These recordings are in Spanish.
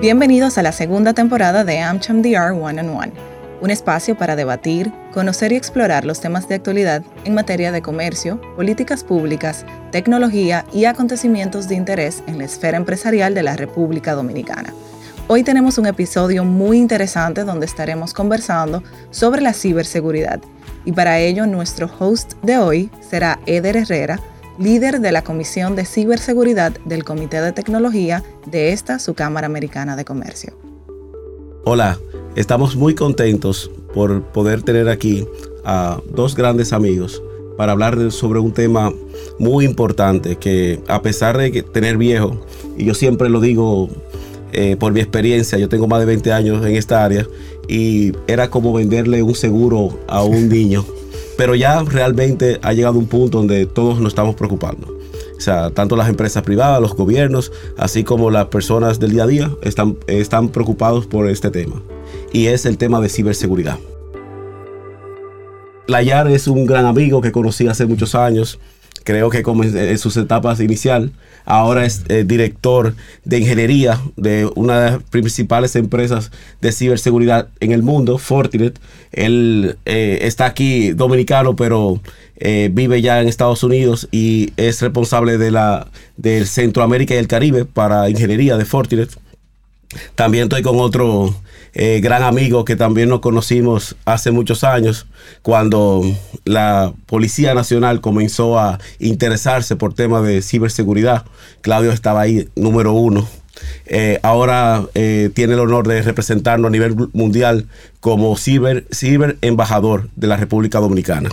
Bienvenidos a la segunda temporada de AmCham DR One on One, un espacio para debatir, conocer y explorar los temas de actualidad en materia de comercio, políticas públicas, tecnología y acontecimientos de interés en la esfera empresarial de la República Dominicana. Hoy tenemos un episodio muy interesante donde estaremos conversando sobre la ciberseguridad y para ello nuestro host de hoy será Eder Herrera, líder de la Comisión de Ciberseguridad del Comité de Tecnología de esta, su Cámara Americana de Comercio. Hola, estamos muy contentos por poder tener aquí a dos grandes amigos para hablar sobre un tema muy importante que a pesar de tener viejo, y yo siempre lo digo eh, por mi experiencia, yo tengo más de 20 años en esta área y era como venderle un seguro a un niño. Pero ya realmente ha llegado un punto donde todos nos estamos preocupando. O sea, tanto las empresas privadas, los gobiernos, así como las personas del día a día están, están preocupados por este tema. Y es el tema de ciberseguridad. Layar es un gran amigo que conocí hace muchos años creo que en sus etapas inicial, ahora es eh, director de ingeniería de una de las principales empresas de ciberseguridad en el mundo, Fortinet. Él eh, está aquí dominicano, pero eh, vive ya en Estados Unidos y es responsable de la del Centroamérica y el Caribe para ingeniería de Fortinet. También estoy con otro eh, gran amigo que también nos conocimos hace muchos años, cuando la Policía Nacional comenzó a interesarse por temas de ciberseguridad. Claudio estaba ahí, número uno. Eh, ahora eh, tiene el honor de representarnos a nivel mundial como ciber, ciber embajador de la República Dominicana.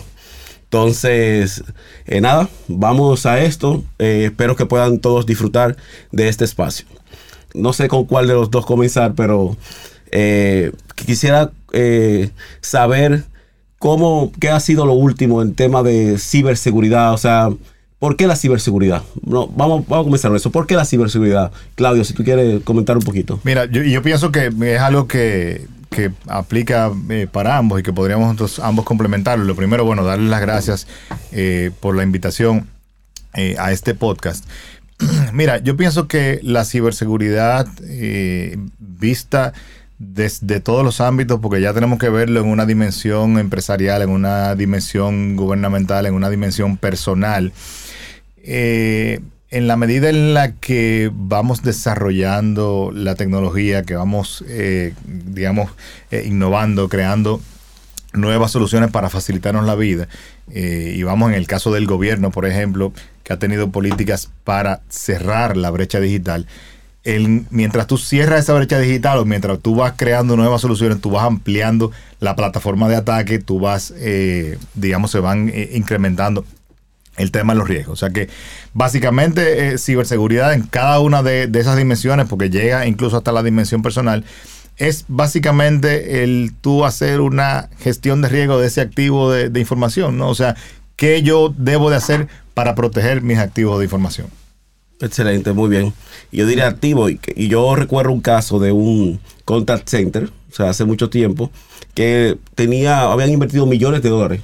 Entonces, nada, vamos a esto. espero que puedan todos disfrutar de este espacio no sé con cuál de los dos comenzar, pero eh, quisiera eh, saber cómo, qué ha sido lo último en tema de ciberseguridad, o sea, ¿por qué la ciberseguridad? No, vamos, vamos a comenzar con eso. ¿Por qué la ciberseguridad? Claudio, si tú quieres comentar un poquito. Mira, yo, pienso que es algo que, que aplica eh, para ambos y que podríamos ambos complementarlo. Lo primero, bueno, darles las gracias por la invitación a este podcast. Mira, yo pienso que la ciberseguridad vista desde todos los ámbitos, porque ya tenemos que verlo en una dimensión empresarial, en una dimensión gubernamental, en una dimensión personal. Eh, en la medida en la que vamos desarrollando la tecnología, que vamos, eh, digamos, innovando, creando nuevas soluciones para facilitarnos la vida. y vamos en el caso del gobierno, por ejemplo, que ha tenido políticas para cerrar la brecha digital. Mientras tú cierras esa brecha digital o mientras tú vas creando nuevas soluciones, tú vas ampliando la plataforma de ataque, tú vas, eh, digamos, se van eh, incrementando el tema de los riesgos. O sea que básicamente eh, ciberseguridad en cada una de, esas dimensiones, porque llega incluso hasta la dimensión personal, es básicamente el tú hacer una gestión de riesgo de ese activo de, de información, ¿no? O sea, ¿qué yo debo de hacer para proteger mis activos de información. Excelente, muy bien. Yo diría activo, y, yo recuerdo un caso de un contact center, o sea, hace mucho tiempo, que tenía, habían invertido millones de dólares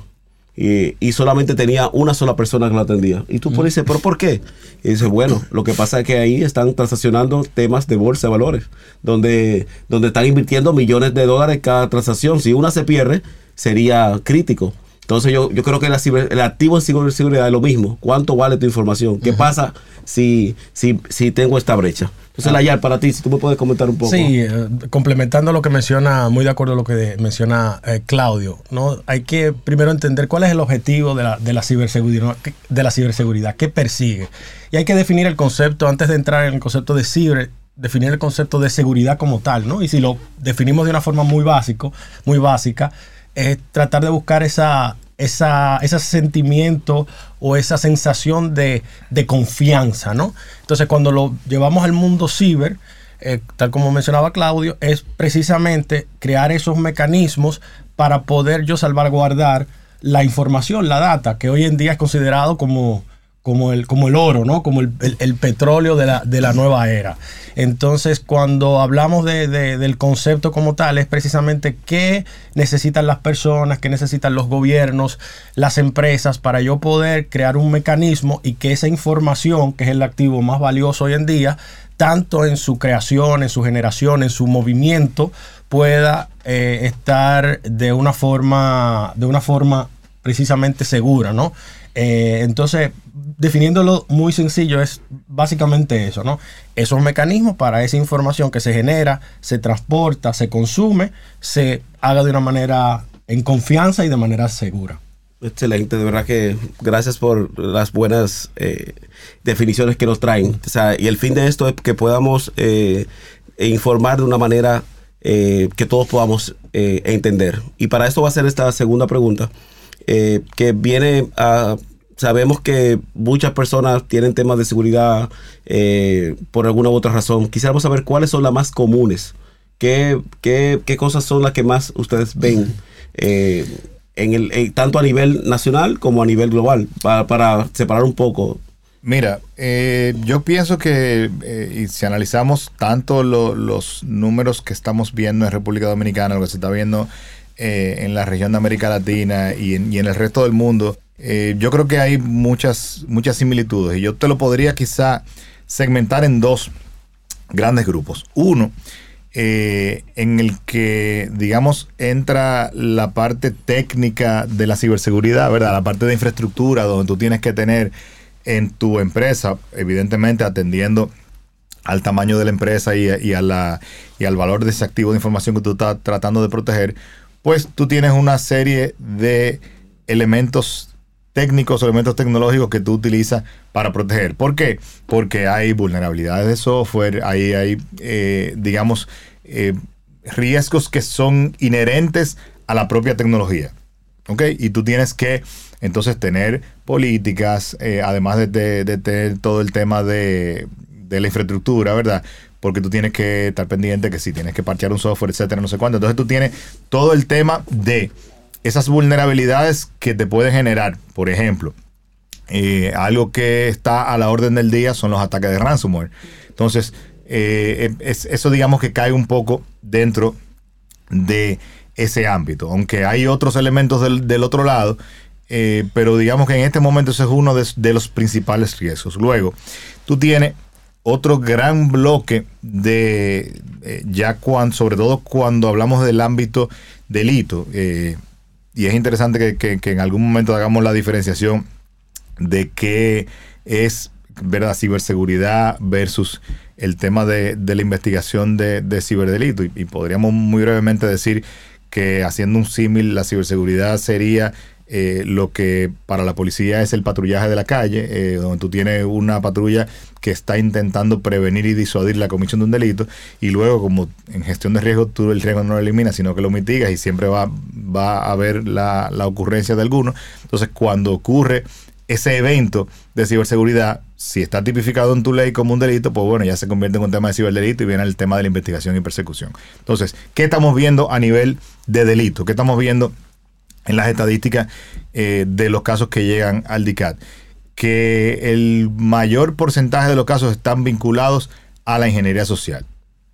y, solamente tenía una sola persona que lo atendía. Y tú dices, ¿pero por qué? Y dices, bueno, lo que pasa es que ahí están transaccionando temas de bolsa de valores, donde, donde están invirtiendo millones de dólares cada transacción. Si una se pierde, sería crítico. Entonces yo, yo creo que el activo en ciberseguridad es lo mismo. ¿Cuánto vale tu información? ¿Qué pasa si, si, si tengo esta brecha? Entonces, la Layar, para ti, si tú me puedes comentar un poco. Sí, eh, complementando lo que menciona, muy de acuerdo a lo que menciona eh, Claudio, ¿no? Hay que primero entender cuál es el objetivo de la, de la ciberseguridad, de la ciberseguridad, qué persigue. Y hay que definir el concepto, antes de entrar en el concepto de ciber, definir el concepto de seguridad como tal, ¿no? Y si lo definimos de una forma muy básico, muy básica, es tratar de buscar esa, esa, ese sentimiento o esa sensación de, confianza, ¿no? Entonces, cuando lo llevamos al mundo ciber, eh, tal como mencionaba Claudio, es precisamente crear esos mecanismos para poder yo salvaguardar la información, la data, que hoy en día es considerado como, como el, como el oro, ¿no? Como el, petróleo de la, de la, nueva era. Entonces, cuando hablamos de, del concepto como tal, es precisamente qué necesitan las personas, qué necesitan los gobiernos, las empresas, para yo poder crear un mecanismo y que esa información, que es el activo más valioso hoy en día, tanto en su creación, en su generación, en su movimiento, pueda eh, estar de una forma, de una forma precisamente segura, ¿no? Eh, entonces, definiéndolo muy sencillo, es básicamente eso, ¿no? Esos mecanismos para esa información que se genera, se transporta, se consume, se haga de una manera en confianza y de manera segura. Excelente, de verdad que gracias por las buenas eh, definiciones que nos traen. y el fin de esto es que podamos eh, informar de una manera que todos podamos entender. Y para esto va a ser esta segunda pregunta. Eh, que viene a... Sabemos que muchas personas tienen temas de seguridad eh, por alguna u otra razón. Quisiéramos saber cuáles son las más comunes. ¿Qué, qué, qué cosas son las que más ustedes ven? Eh, en el, tanto a nivel nacional como a nivel global, para, para separar un poco. Mira, yo pienso que y si analizamos tanto los números que estamos viendo en República Dominicana, lo que se está viendo eh, en la región de América Latina y en, el resto del mundo, eh, yo creo que hay muchas, muchas similitudes. Y yo te lo podría quizá segmentar en dos grandes grupos. Uno, eh, en el que, digamos, entra la parte técnica de la ciberseguridad, ¿verdad? La parte de infraestructura, donde tú tienes que tener en tu empresa, evidentemente atendiendo al tamaño de la empresa y, a la, y al valor de ese activo de información que tú estás tratando de proteger, pues tú tienes una serie de elementos técnicos o elementos tecnológicos que tú utilizas para proteger. ¿Por qué? Porque hay vulnerabilidades de software, hay, hay eh, digamos, eh, riesgos que son inherentes a la propia tecnología. ¿Ok? Y tú tienes que entonces tener políticas, eh, además de, tener todo el tema de, la infraestructura, ¿verdad? porque tú tienes que estar pendiente que si tienes que parchear un software, etcétera, no sé cuánto. Entonces tú tienes todo el tema de esas vulnerabilidades que te pueden generar, por ejemplo, eh, algo que está a la orden del día son los ataques de ransomware. Entonces, eh, eso digamos que cae un poco dentro de ese ámbito, aunque hay otros elementos del, otro lado, eh, pero digamos que en este momento ese es uno de, los principales riesgos. Luego, tú tienes otro gran bloque de, ya cuando, sobre todo cuando hablamos del ámbito delito, eh, y es interesante que, en algún momento hagamos la diferenciación de qué es ¿verdad? ciberseguridad versus el tema de, la investigación de, ciberdelito. y, podríamos muy brevemente decir que haciendo un símil, la ciberseguridad sería eh, lo que para la policía es el patrullaje de la calle, eh, donde tú tienes una patrulla que está intentando prevenir y disuadir la comisión de un delito, y luego como en gestión de riesgo tú el riesgo no lo eliminas, sino que lo mitigas y siempre va, va a haber la, la ocurrencia de alguno. Entonces cuando ocurre ese evento de ciberseguridad, si está tipificado en tu ley como un delito, pues bueno, ya se convierte en un tema de ciberdelito y viene el tema de la investigación y persecución. Entonces, ¿qué estamos viendo a nivel de delito? ¿Qué estamos viendo en las estadísticas eh, de los casos que llegan al DICAT, que el mayor porcentaje de los casos están vinculados a la ingeniería social.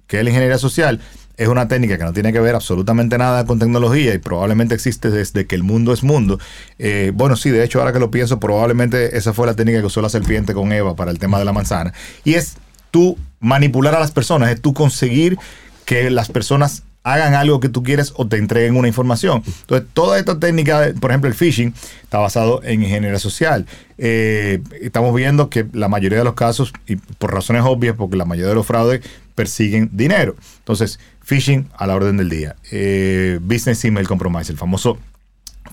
¿Qué es la ingeniería social? Es una técnica que no tiene que ver absolutamente nada con tecnología y probablemente existe desde que el mundo es mundo. Eh, bueno, sí, de hecho, ahora que lo pienso, probablemente esa fue la técnica que usó la serpiente con Eva para el tema de la manzana. Y es tú manipular a las personas, es tú conseguir que las personas hagan algo que tú quieres o te entreguen una información. Entonces, toda esta técnica, por ejemplo, el phishing, está basado en ingeniería social. Eh, estamos viendo que la mayoría de los casos, y por razones obvias, porque la mayoría de los fraudes persiguen dinero. Entonces, phishing a la orden del día. Eh, business Email Compromise, el famoso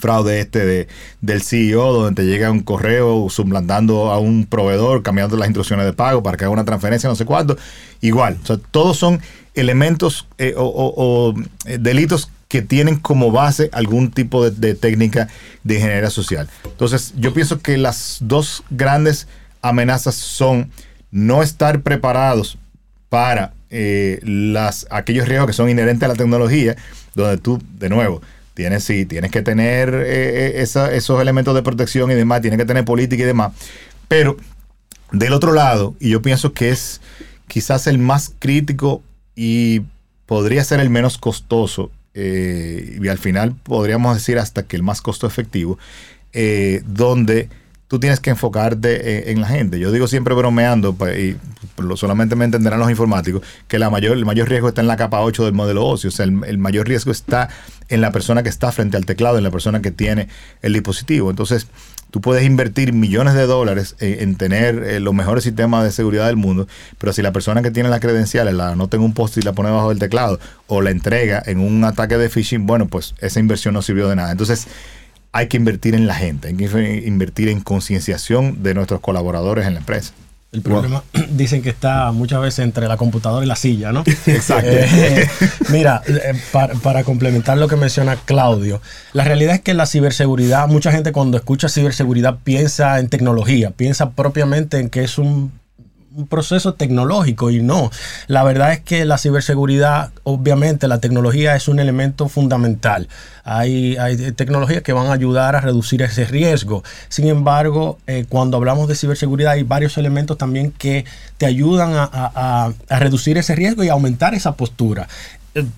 fraude este de, del CEO, donde te llega un correo sublantando a un proveedor, cambiando las instrucciones de pago para que haga una transferencia, no sé cuánto. Igual, o sea, todos son elementos eh, o, eh, delitos que tienen como base algún tipo de, técnica de ingeniería social. Entonces, yo pienso que las dos grandes amenazas son no estar preparados para eh, las, aquellos riesgos que son inherentes a la tecnología, donde tú, de nuevo, tienes, sí, tienes que tener esos elementos de protección y demás, tienes que tener política y demás, Pero del otro lado, y yo pienso que es quizás el más crítico y podría ser el menos costoso, eh, y al final podríamos decir hasta que el más costo efectivo, eh, donde tú tienes que enfocarte en, la gente. Yo digo siempre bromeando, y solamente me entenderán los informáticos, que la mayor, el mayor riesgo está en la capa 8 del modelo óseo. O sea, el, mayor riesgo está en la persona que está frente al teclado, en la persona que tiene el dispositivo. Entonces, tú puedes invertir millones de dólares en, tener eh, los mejores sistemas de seguridad del mundo, pero si la persona que tiene las credenciales la anota en un post y la pone bajo el teclado o la entrega en un ataque de phishing, bueno, pues esa inversión no sirvió de nada. Entonces, hay que invertir en la gente, hay que invertir en concienciación de nuestros colaboradores en la empresa. El problema, dicen que está muchas veces entre la computadora y la silla, ¿no? Exacto. Eh, mira, eh, para, complementar lo que menciona Claudio, la realidad es que la ciberseguridad, mucha gente cuando escucha ciberseguridad piensa en tecnología, piensa propiamente en que es un un proceso tecnológico y no. La verdad es que la ciberseguridad, obviamente la tecnología es un elemento fundamental. Hay, hay tecnologías que van a ayudar a reducir ese riesgo. Sin embargo, eh, cuando hablamos de ciberseguridad hay varios elementos también que te ayudan a, a reducir ese riesgo y aumentar esa postura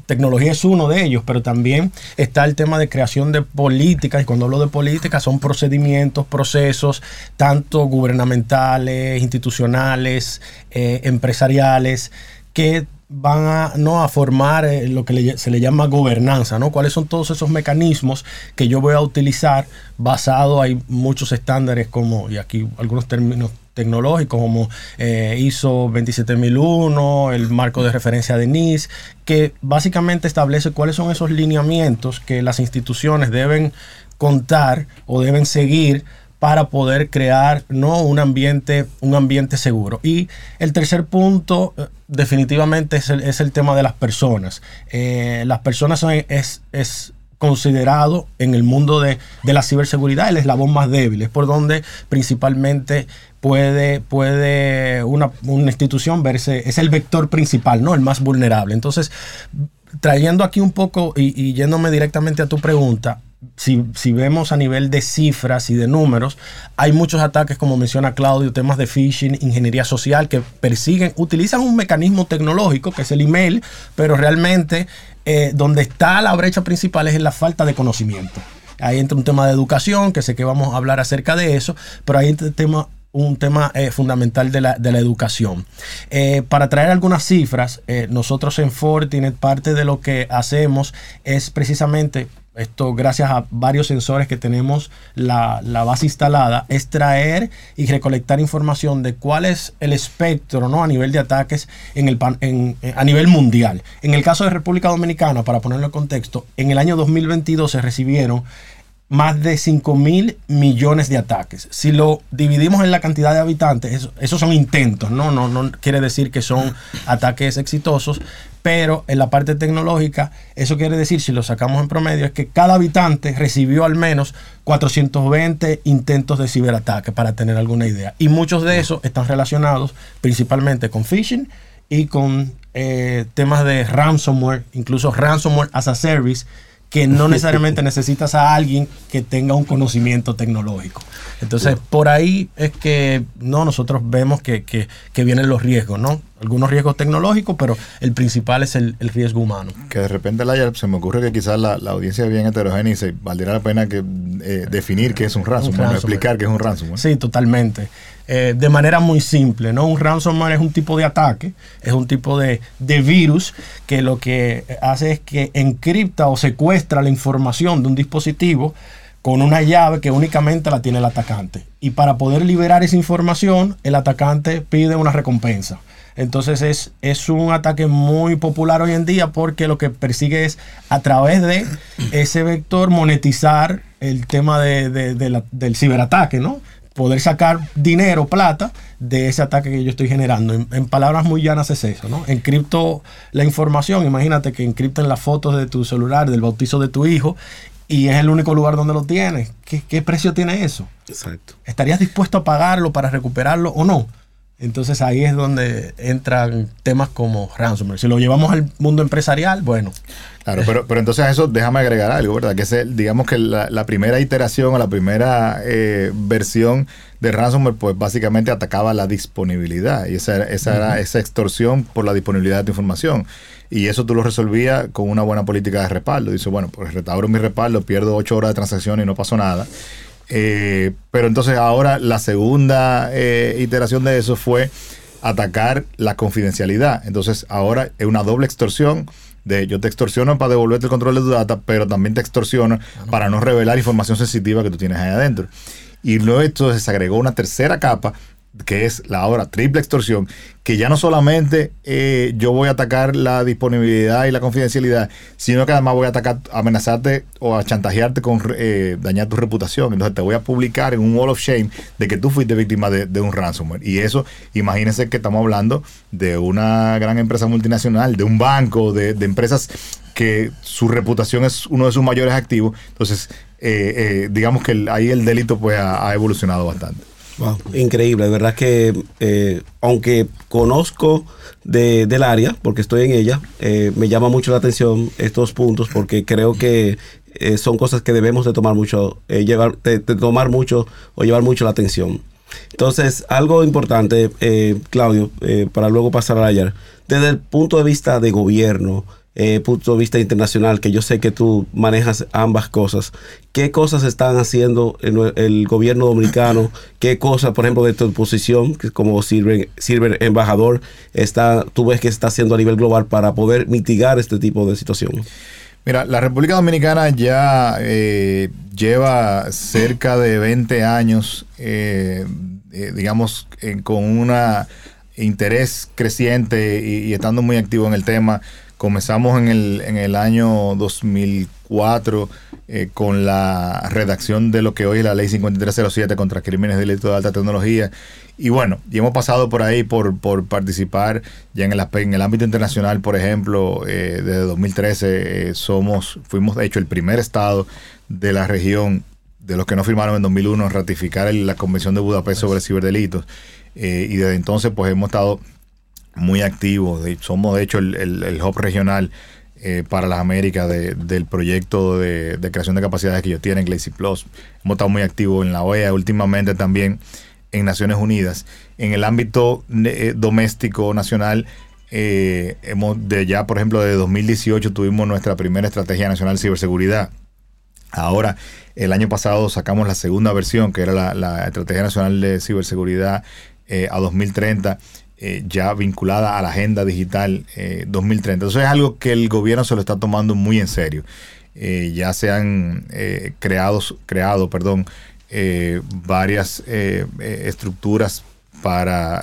tecnología es uno de ellos, pero también está el tema de creación de políticas, y cuando hablo de políticas son procedimientos, procesos, tanto gubernamentales, institucionales, eh, empresariales, que van a, ¿no? a formar eh, lo que se le llama gobernanza, ¿no? ¿Cuáles son todos esos mecanismos que yo voy a utilizar basado, hay muchos estándares como, y aquí algunos términos tecnológicos como eh, ISO 27001, el marco de referencia de NIS, que básicamente establece cuáles son esos lineamientos que las instituciones deben contar o deben seguir para poder crear ¿no? un, ambiente, un ambiente seguro. Y el tercer punto eh, definitivamente es el, tema de las personas. Eh, las personas son, es, es considerado en el mundo de, la ciberseguridad el eslabón más débil, es por donde principalmente puede, puede una, institución verse, es el vector principal, ¿no? El más vulnerable. Entonces, trayendo aquí un poco y, y yéndome directamente a tu pregunta, si, si, vemos a nivel de cifras y de números, hay muchos ataques, como menciona Claudio, temas de phishing, ingeniería social, que persiguen, utilizan un mecanismo tecnológico, que es el email, pero realmente eh, donde está la brecha principal es en la falta de conocimiento. Ahí entra un tema de educación, que sé que vamos a hablar acerca de eso, pero ahí entra tema, un tema eh, fundamental de la, educación. Eh, para traer algunas cifras, nosotros en Fortinet parte de lo que hacemos es precisamente esto gracias a varios sensores que tenemos la, base instalada, extraer y recolectar información de cuál es el espectro ¿no? a nivel de ataques en el, a nivel mundial. En el caso de República Dominicana, para ponerlo en contexto, en el año 2022 se recibieron más de 5 mil millones de ataques. Si lo dividimos en la cantidad de habitantes, esos son intentos, ¿no? ¿no? No quiere decir que son ataques exitosos, pero en la parte tecnológica, eso quiere decir, si lo sacamos en promedio, es que cada habitante recibió al menos 420 intentos de ciberataque, para tener alguna idea. Y muchos de esos están relacionados principalmente con phishing y con eh, temas de ransomware, incluso ransomware as a service, que no necesariamente necesitas a alguien que tenga un conocimiento tecnológico. Entonces, por ahí es que no nosotros vemos que, que, que vienen los riesgos, ¿no? algunos riesgos tecnológicos, pero el principal es el, riesgo humano. Que de repente, se me ocurre que quizás la, audiencia es bien heterogénea y se valdría la pena que eh, definir qué es un ransomware, explicar qué es un ransomware. Sí, totalmente. Eh, de manera muy simple, ¿no? Un ransomware es un tipo de ataque, es un tipo de, de virus que lo que hace es que encripta o secuestra la información de un dispositivo con una llave que únicamente la tiene el atacante. Y para poder liberar esa información, el atacante pide una recompensa. Entonces es, es un ataque muy popular hoy en día porque lo que persigue es a través de ese vector monetizar el tema del ciberataque, ¿no? Poder sacar dinero, plata, de ese ataque que yo estoy generando. En, palabras muy llanas es eso, ¿no? Encripto la información, imagínate que encripten las fotos de tu celular, del bautizo de tu hijo, y es el único lugar donde lo tienes. ¿Qué, qué precio tiene eso? Exacto. ¿Estarías dispuesto a pagarlo para recuperarlo o no? Entonces ahí es donde entran temas como ransomware. Si lo llevamos al mundo empresarial, bueno. Claro, pero, pero entonces a eso déjame agregar algo, ¿verdad? Que es digamos que la, primera iteración o la primera eh, versión de ransomware, pues básicamente atacaba la disponibilidad y esa, esa era esa extorsión por la disponibilidad de tu información. Y eso tú lo resolvías con una buena política de respaldo. Dice, bueno, pues restauro mi respaldo, pierdo ocho horas de transacción y no pasó nada. Eh, pero entonces ahora la segunda eh, iteración de eso fue atacar la confidencialidad. Entonces ahora es una doble extorsión de yo te extorsiono para devolverte el control de tu data, pero también te extorsiono para no revelar información sensitiva que tú tienes ahí adentro. Y luego esto se agregó una tercera capa que es la ahora triple extorsión, que ya no solamente eh, yo voy a atacar la disponibilidad y la confidencialidad, sino que además voy a atacar, amenazarte o a chantajearte con eh, dañar tu reputación. Entonces te voy a publicar en un wall of shame de que tú fuiste víctima de, un ransomware. Y eso, imagínense que estamos hablando de una gran empresa multinacional, de un banco, de, empresas que su reputación es uno de sus mayores activos. Entonces, eh, digamos que ahí el delito pues ha evolucionado bastante increíble, de verdad que eh, aunque conozco del área, porque estoy en ella, eh, me llama mucho la atención estos puntos porque creo que eh, son cosas que debemos de tomar mucho, llevar, de, tomar mucho o llevar mucho la atención. Entonces, algo importante, Claudio, para luego pasar a ayer, desde el punto de vista de gobierno, eh, punto de vista internacional, que yo sé que tú manejas ambas cosas, ¿qué cosas están haciendo el, gobierno dominicano? ¿Qué cosas, por ejemplo, de tu posición, que como sirve, embajador, está, tú ves que está haciendo a nivel global para poder mitigar este tipo de situación? Mira, la República Dominicana ya eh, lleva cerca de 20 años, eh, digamos, con un interés creciente y, estando muy activo en el tema Comenzamos en el, en el año 2004 eh, con la redacción de lo que hoy es la ley 5307 contra crímenes de delito de alta tecnología. Y bueno, y hemos pasado por ahí por, por participar ya en el, en el ámbito internacional, por ejemplo, eh, desde 2013 eh, somos, fuimos de hecho el primer estado de la región de los que no firmaron en 2001 en ratificar la Convención de Budapest sobre ciberdelitos. y desde entonces pues hemos estado muy activos. somos de hecho el, el, hub regional eh, para las Américas del proyecto de, creación de capacidades que ellos tienen, Glacy Plus. Hemos estado muy activos en la OEA, últimamente también en Naciones Unidas. En el ámbito eh, doméstico nacional, eh, hemos de ya, por ejemplo, de 2018 tuvimos nuestra primera estrategia nacional de ciberseguridad. Ahora, el año pasado sacamos la segunda versión, que era la Estrategia Nacional de Ciberseguridad a 2030 eh, ya vinculada a la agenda digital 2030. Eh, Entonces es algo que el gobierno se lo está tomando muy en serio. Eh, ya se han creados, creado perdón, varias estructuras para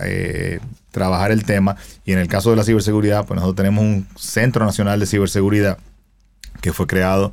trabajar el tema y en el caso de la ciberseguridad, pues nosotros tenemos un Centro Nacional de Ciberseguridad que fue creado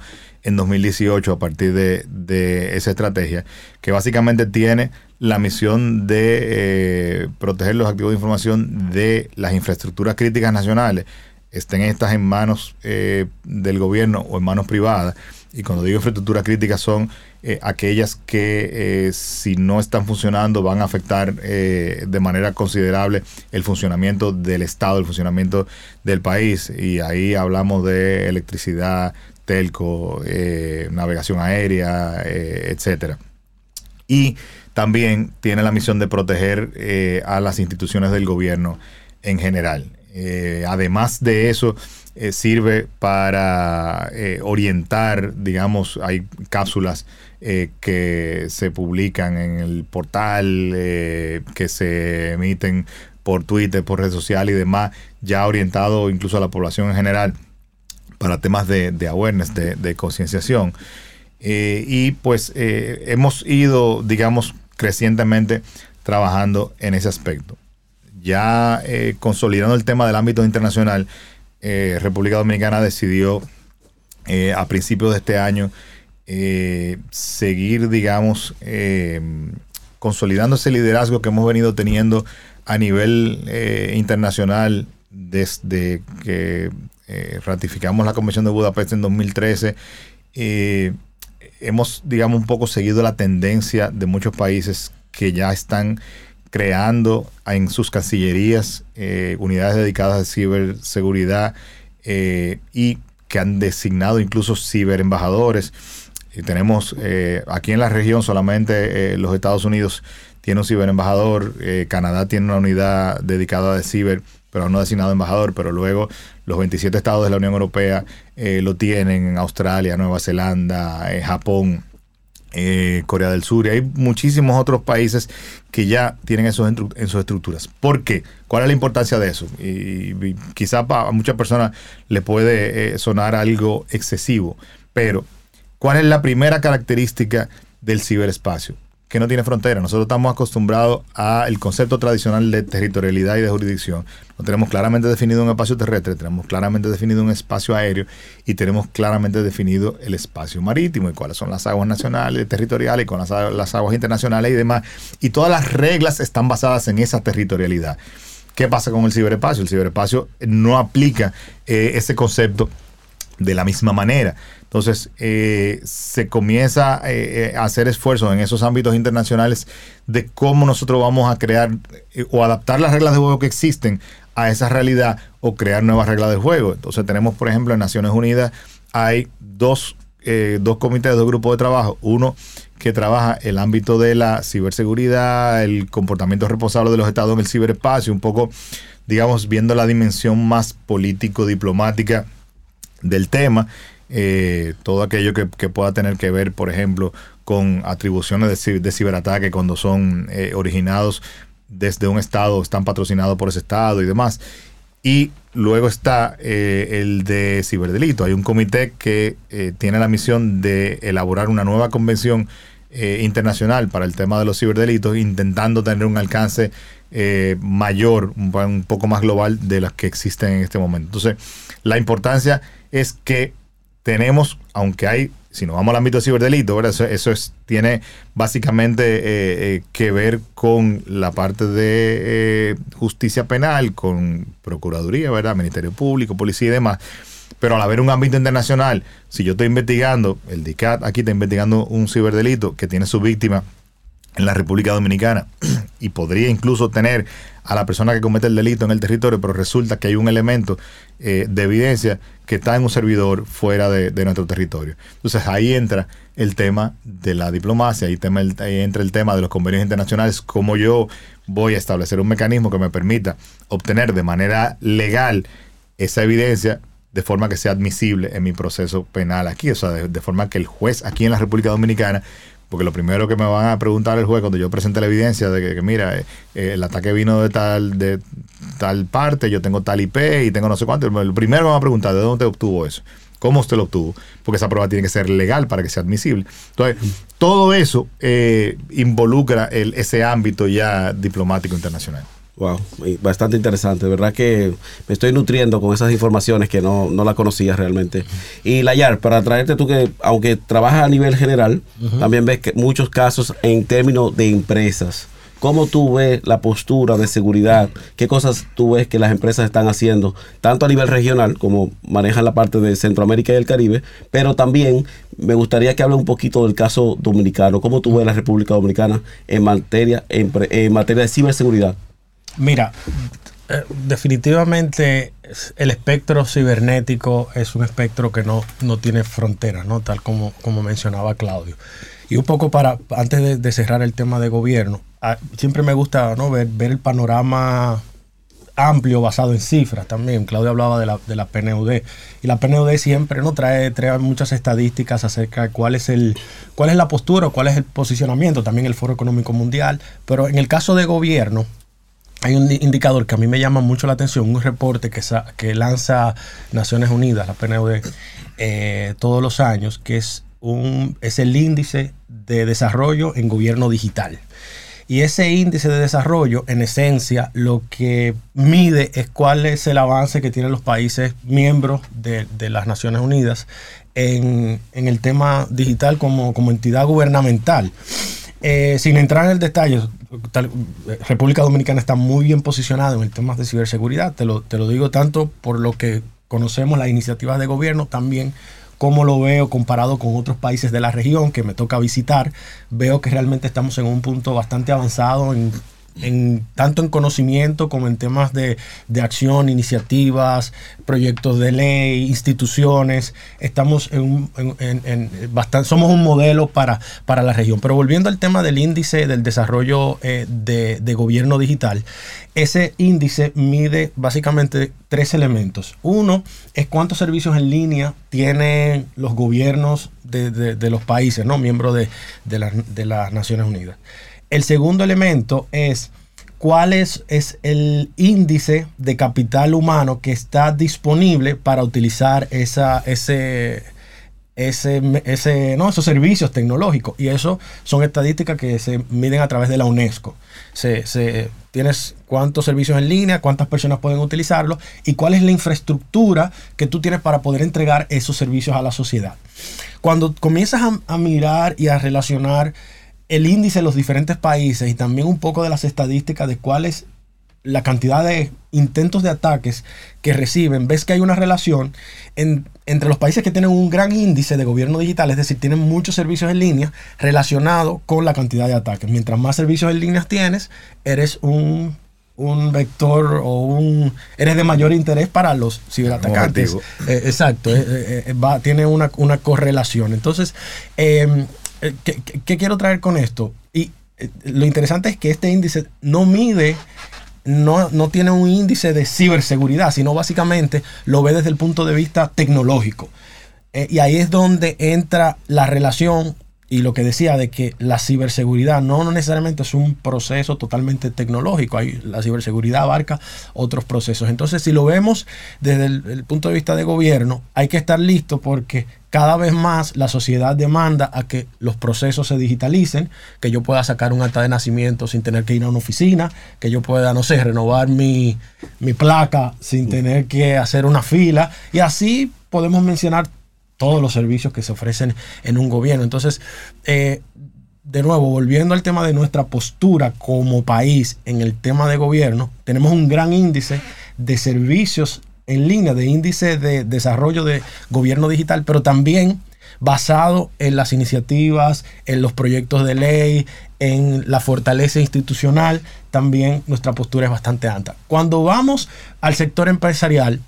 en 2018 a partir de, de esa estrategia, que básicamente tiene la misión de eh, proteger los activos de información de las infraestructuras críticas nacionales, estén estas en manos eh, del gobierno o en manos privadas. Y cuando digo infraestructuras críticas son eh, aquellas que si no están funcionando van a afectar de manera considerable el funcionamiento del Estado, el funcionamiento del país. Y ahí hablamos de electricidad, telco, navegación aérea, etcétera. Y también tiene la misión de proteger eh, a las instituciones del gobierno en general. Eh, además de eso, eh, sirve para orientar, digamos, hay cápsulas que se publican en el portal, que se emiten por Twitter, por redes sociales y demás, ya orientado incluso a la población en general para temas de, awareness, de, concienciación. y pues hemos ido, digamos, crecientemente trabajando en ese aspecto. Ya eh, consolidando el tema del ámbito internacional, eh, República Dominicana decidió eh, a principios de este año seguir, digamos, consolidando ese liderazgo que hemos venido teniendo a nivel internacional desde que ratificamos la Convención de Budapest en 2013 hemos, digamos, un poco seguido la tendencia de muchos países que ya están creando en sus cancillerías eh, unidades dedicadas a ciberseguridad eh, y que han designado incluso ciberembajadores. Tenemos aquí en la región solamente los Estados Unidos tiene un ciberembajador, Canadá tiene una unidad dedicada a ciber, pero no designado embajador, pero luego los 27 estados de la Unión Europea lo tienen, en Australia, Nueva Zelanda, Japón, eh, Corea del Sur y hay muchísimos otros países que ya tienen eso en, sus estructuras. ¿Por qué? ¿Cuál es la importancia de eso? Y, quizá a muchas personas le puede eh, sonar algo excesivo, pero ¿cuál es la primera característica del ciberespacio? Que no tiene frontera. Nosotros estamos acostumbrados al concepto tradicional de territorialidad y de jurisdicción. No tenemos claramente definido un espacio terrestre, tenemos claramente definido un espacio aéreo y tenemos claramente definido el espacio marítimo y cuáles son las aguas nacionales, territoriales, y con las, aguas internacionales y demás. Y todas las reglas están basadas en esa territorialidad. ¿Qué pasa con el ciberespacio? El ciberespacio no aplica eh, ese concepto de la misma manera. Entonces, eh, se comienza eh, eh, a hacer esfuerzos en esos ámbitos internacionales de cómo nosotros vamos a crear o adaptar las reglas de juego que existen a esa realidad o crear nuevas reglas de juego. Entonces, tenemos, por ejemplo, en Naciones Unidas hay dos, dos comités, dos grupos de trabajo. Uno que trabaja el ámbito de la ciberseguridad, el comportamiento responsable de los estados en el ciberespacio, un poco, digamos, viendo la dimensión más político-diplomática del tema eh, todo aquello que, pueda tener que ver, por ejemplo, con atribuciones de, ciberataque cuando son eh, originados desde un estado, están patrocinados por ese estado y demás. Y luego está eh, el de ciberdelito. Hay un comité que tiene la misión de elaborar una nueva convención internacional para el tema de los ciberdelitos, intentando tener un alcance mayor, un, poco más global de las que existen en este momento. Entonces, la importancia es que tenemos, aunque hay, si nos vamos al ámbito de ciberdelito, Eso, es, tiene básicamente eh, eh, que ver con la parte de eh, justicia penal, con Procuraduría, ¿verdad? Ministerio Público, Policía y demás. Pero al haber un ámbito internacional, si yo estoy investigando, el DICAT aquí está investigando un ciberdelito que tiene su víctima en la República Dominicana y podría incluso tener a la persona que comete el delito en el territorio, pero resulta que hay un elemento de evidencia que está en un servidor fuera de, nuestro territorio. Entonces ahí entra el tema de la diplomacia, ahí, entra el tema de los convenios internacionales, cómo yo voy a establecer un mecanismo que me permita obtener de manera legal esa evidencia de forma que sea admisible en mi proceso penal aquí, o sea, de forma que el juez aquí en la República Dominicana porque lo primero que me van a preguntar el juez cuando yo presente la evidencia de que, mira, eh, eh, el ataque vino de tal, de tal parte, yo tengo tal IP y tengo no sé cuánto, lo primero que me van a preguntar, ¿de dónde obtuvo eso? ¿Cómo usted lo obtuvo? Porque esa prueba tiene que ser legal para que sea admisible. Entonces, todo eso eh, involucra el, ese ámbito ya diplomático internacional. Wow, bastante interesante. De verdad que me estoy nutriendo con esas informaciones que no, no la conocía realmente. Y Layar, para traerte tú que, aunque trabajas a nivel general, también ves que muchos casos en términos de empresas. ¿Cómo tú ves la postura de seguridad? ¿Qué cosas tú ves que las empresas están haciendo, tanto a nivel regional, como manejan la parte de Centroamérica y el Caribe, pero también me gustaría que hable un poquito del caso dominicano. ¿Cómo tú ves la República Dominicana en materia, en materia de ciberseguridad? Mira, eh, definitivamente el espectro cibernético es un espectro que no, no tiene fronteras, ¿no? Tal como, como mencionaba Claudio. Y un poco para, antes de, cerrar el tema de gobierno, ah, siempre me gusta ¿no? ver, ver el panorama amplio basado en cifras también. Claudio hablaba de la, de la PNUD y la PNUD siempre no trae, trae muchas estadísticas acerca de cuál es el cuál es la postura, cuál es el posicionamiento, también el Foro Económico Mundial, pero en el caso de gobierno hay un indicador que a mí me llama mucho la atención, un reporte que, lanza Naciones Unidas, la PNUD, eh, todos los años, que es, un, el índice de desarrollo en gobierno digital. Y ese índice de desarrollo, en esencia, lo que mide es cuál es el avance que tienen los países miembros de, las Naciones Unidas en, el tema digital como, como entidad gubernamental. Eh, sin entrar en el detalle, República Dominicana está muy bien posicionada en el tema de ciberseguridad. Te lo, te lo digo tanto por lo que conocemos las iniciativas de gobierno, también como lo veo comparado con otros países de la región que me toca visitar. Veo que realmente estamos en un punto bastante avanzado en en, tanto en conocimiento como en temas de, acción, iniciativas, proyectos de ley, instituciones. Estamos en, bastante, somos un modelo para, para la región. Pero volviendo al tema del índice del desarrollo eh, de, de gobierno digital, ese índice mide básicamente tres elementos. Uno es cuántos servicios en línea tienen los gobiernos de, los países, ¿no? Miembros de, de las Naciones Unidas. El segundo elemento es cuál es, el índice de capital humano que está disponible para utilizar esa, ese, ese, ese, ¿no? esos servicios tecnológicos. Y eso son estadísticas que se miden a través de la UNESCO. Se, se, tienes cuántos servicios en línea, cuántas personas pueden utilizarlo y cuál es la infraestructura que tú tienes para poder entregar esos servicios a la sociedad. Cuando comienzas a mirar y a relacionar el índice de los diferentes países y también un poco de las estadísticas de cuál es la cantidad de intentos de ataques que reciben, ves que hay una relación entre los países que tienen un gran índice de gobierno digital, es decir, tienen muchos servicios en línea relacionado con la cantidad de ataques. Mientras más servicios en línea tienes, eres un, vector o un eres de mayor interés para los ciberatacantes. Eh, exacto, eh, eh, tiene una, correlación. Entonces, eh, ¿qué, quiero traer con esto? Y eh, lo interesante es que este índice no mide, no, no tiene un índice de ciberseguridad, sino básicamente lo ve desde el punto de vista tecnológico. Eh, y ahí es donde entra la relación y lo que decía de que la ciberseguridad no, necesariamente es un proceso totalmente tecnológico, hay, la ciberseguridad abarca otros procesos. Entonces, si lo vemos desde el, punto de vista de gobierno, hay que estar listo porque cada vez más la sociedad demanda a que los procesos se digitalicen, que yo pueda sacar un acta de nacimiento sin tener que ir a una oficina, que yo pueda, no sé, renovar mi, mi placa sin tener que hacer una fila. Y así podemos mencionar todos los servicios que se ofrecen en un gobierno. Entonces, eh, de nuevo, volviendo al tema de nuestra postura como país en el tema de gobierno, tenemos un gran índice de servicios en línea, de índice de desarrollo de gobierno digital, pero también basado en las iniciativas, en los proyectos de ley, en la fortaleza institucional, también nuestra postura es bastante alta. Cuando vamos al sector empresarial,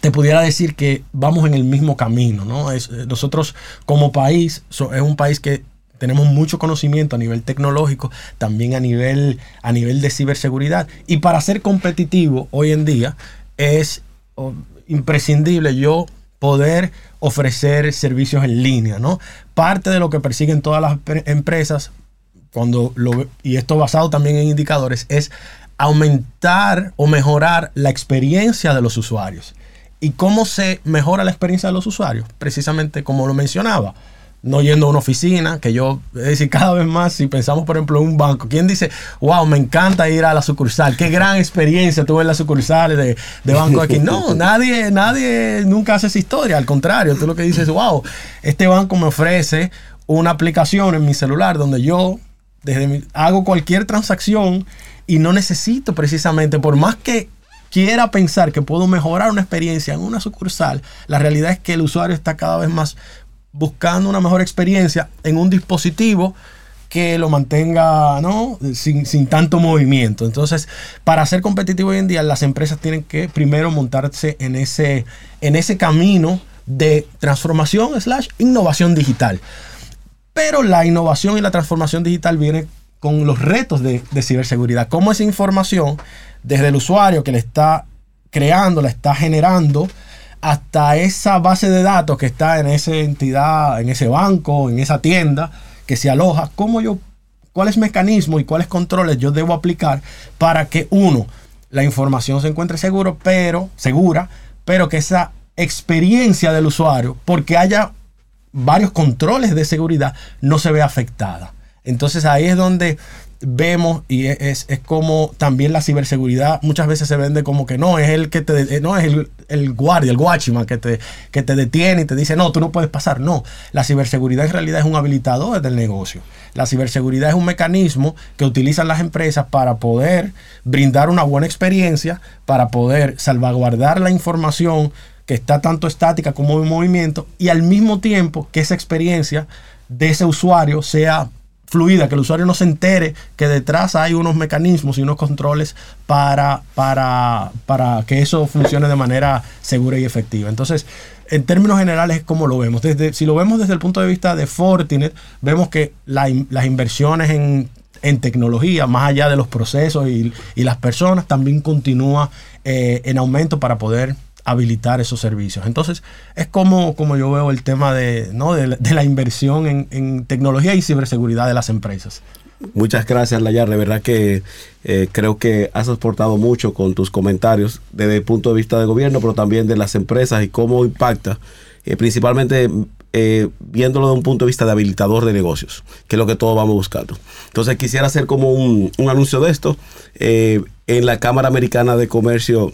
te pudiera decir que vamos en el mismo camino, ¿no? Eh, nosotros como país, es un país que tenemos mucho conocimiento a nivel tecnológico, también a nivel, a nivel de ciberseguridad. Y para ser competitivo hoy en día es imprescindible yo poder ofrecer servicios en línea, ¿no? Parte de lo que persiguen todas las empresas, cuando y esto basado también en indicadores, es aumentar o mejorar la experiencia de los usuarios. ¿Y cómo se mejora la experiencia de los usuarios? Precisamente como lo mencionaba, no yendo a una oficina, que yo, es decir, cada vez más, si pensamos por ejemplo en un banco, ¿quién dice, wow, me encanta ir a la sucursal? Qué gran experiencia tuve en las sucursales de, de Banco aquí. No, nadie, nadie nunca hace esa historia, al contrario, tú lo que dices, wow, este banco me ofrece una aplicación en mi celular donde yo desde hago cualquier transacción y no necesito precisamente, por más que quiera pensar que puedo mejorar una experiencia en una sucursal, la realidad es que el usuario está cada vez más buscando una mejor experiencia en un dispositivo que lo mantenga ¿no? sin, sin, tanto movimiento. Entonces, para ser competitivo hoy en día, las empresas tienen que primero montarse en ese, en ese camino de transformación slash innovación digital. Pero la innovación y la transformación digital viene con los retos de, ciberseguridad. Cómo esa información desde el usuario que le está creando, la está generando, hasta esa base de datos que está en esa entidad, en ese banco, en esa tienda que se aloja, cómo yo, cuáles mecanismos y cuáles controles yo debo aplicar para que uno, la información se encuentre seguro, pero segura, pero que esa experiencia del usuario, porque haya varios controles de seguridad, no se vea afectada. Entonces ahí es donde vemos y es, como también la ciberseguridad muchas veces se vende como que no, es el que te, eh, no es el, guardia, el watchman que te, que te detiene y te dice, no, tú no puedes pasar. No, la ciberseguridad en realidad es un habilitador del negocio. La ciberseguridad es un mecanismo que utilizan las empresas para poder brindar una buena experiencia, para poder salvaguardar la información que está tanto estática como en movimiento y al mismo tiempo que esa experiencia de ese usuario sea fluida, que el usuario no se entere que detrás hay unos mecanismos y unos controles para, para, para que eso funcione de manera segura y efectiva. Entonces, en términos generales, ¿cómo lo vemos? Desde, si lo vemos desde el punto de vista de Fortinet, vemos que las inversiones en, tecnología, más allá de los procesos y, las personas, también continúa eh, en aumento para poder habilitar esos servicios. Entonces, es como, como yo veo el tema de, ¿no? de, la inversión en, tecnología y ciberseguridad de las empresas. Muchas gracias, Layar. De verdad que eh, creo que has aportado mucho con tus comentarios desde el punto de vista del gobierno, pero también de las empresas y cómo impacta, eh, principalmente eh, viéndolo de un punto de vista de habilitador de negocios, que es lo que todos vamos buscando. Entonces quisiera hacer como un, un anuncio de esto. en la Cámara Americana de Comercio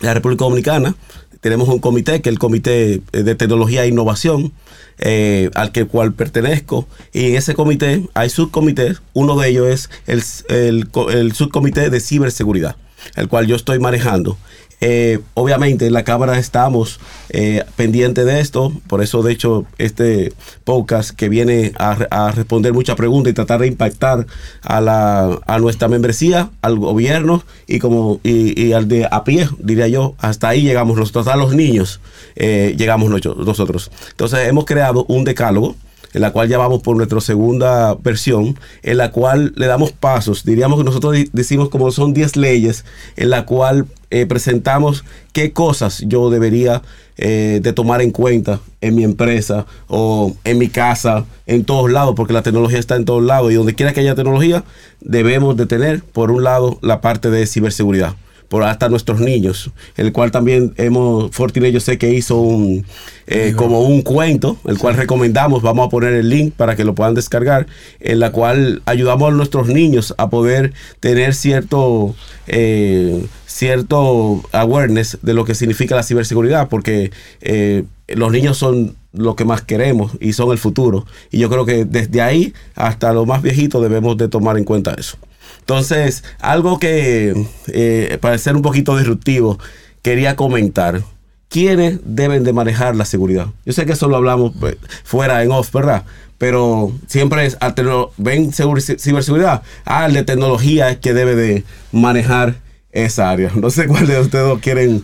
la República Dominicana tenemos un comité, que es el Comité de Tecnología e Innovación, eh, al que cual pertenezco. Y en ese comité hay subcomités. Uno de ellos es el, el subcomité de ciberseguridad, el cual yo estoy manejando. Eh, obviamente en la Cámara estamos eh, pendientes de esto, por eso de hecho este podcast que viene a, responder muchas preguntas y tratar de impactar a, la, a nuestra membresía, al gobierno y como y, al de a pie, diría yo, hasta ahí llegamos nosotros, a los niños eh, llegamos nosotros. Entonces hemos creado un decálogo en la cual ya vamos por nuestra segunda versión, en la cual le damos pasos. Diríamos que nosotros decimos como son 10 leyes, en la cual eh, presentamos qué cosas yo debería eh, de tomar en cuenta en mi empresa o en mi casa, en todos lados, porque la tecnología está en todos lados y donde quiera que haya tecnología, debemos de tener, por un lado, la parte de ciberseguridad por hasta nuestros niños, el cual también hemos, Fortinet yo sé que hizo un, eh, como un cuento, el cual recomendamos, vamos a poner el link para que lo puedan descargar, en la cual ayudamos a nuestros niños a poder tener cierto, eh, cierto awareness de lo que significa la ciberseguridad, porque eh, los niños son lo que más queremos y son el futuro. Y yo creo que desde ahí hasta los más viejitos debemos de tomar en cuenta eso. Entonces, algo que, eh, para ser un poquito disruptivo, quería comentar. ¿Quiénes deben de manejar la seguridad? Yo sé que eso lo hablamos pues, fuera en off, ¿verdad? Pero siempre es, ven ciberseguridad, ah, el de tecnología es que debe de manejar esa área. No sé cuál de ustedes quieren.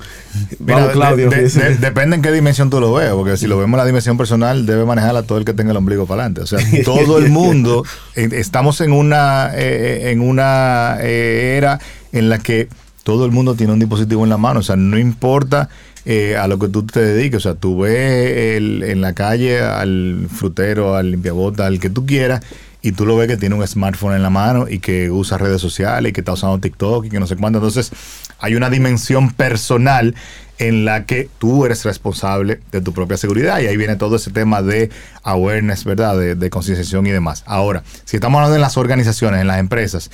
Vamos, Claudio. depende en qué dimensión tú lo veas, porque si lo vemos en la dimensión personal, debe manejarla todo el que tenga el ombligo para adelante. O sea, todo el mundo, estamos en una, eh, en una eh, era en la que todo el mundo tiene un dispositivo en la mano. O sea, no importa eh, a lo que tú te dediques. O sea, tú ves en la calle al frutero, al limpiabota, al que tú quieras y tú lo ves que tiene un smartphone en la mano y que usa redes sociales y que está usando TikTok y que no sé cuánto. Entonces, hay una dimensión personal en la que tú eres responsable de tu propia seguridad y ahí viene todo ese tema de awareness, ¿verdad? De, concienciación y demás. Ahora, si estamos hablando de las organizaciones, en las empresas,